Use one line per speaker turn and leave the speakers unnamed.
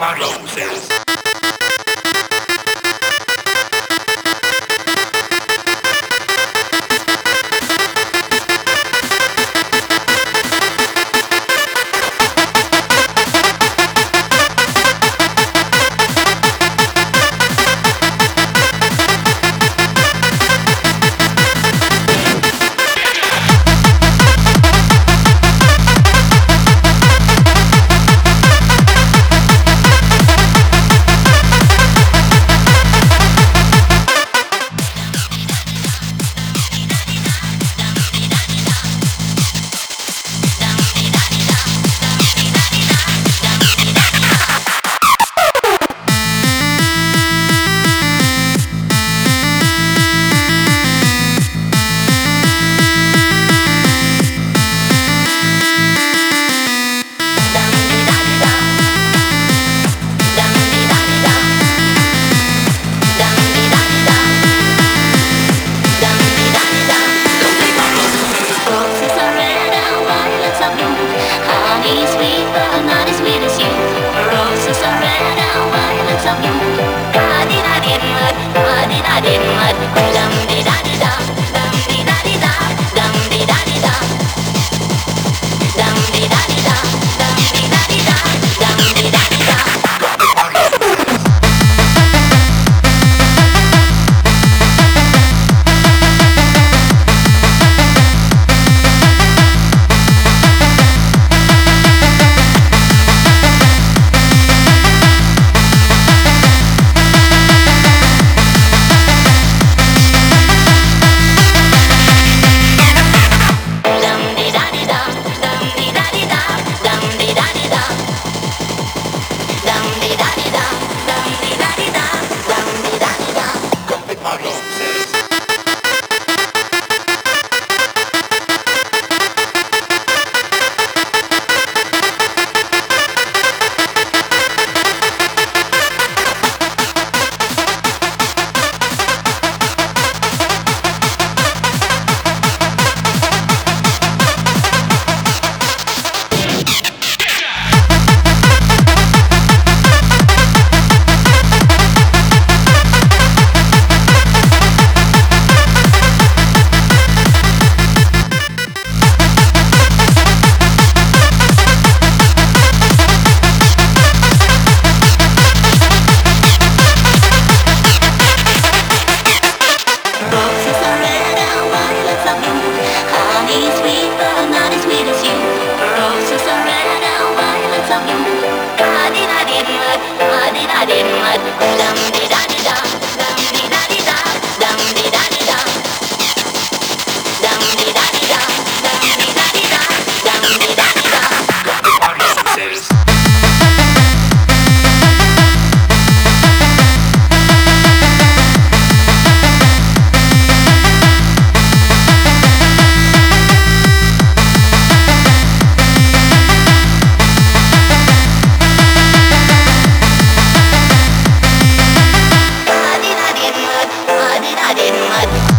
my roses.
And violets not in mud.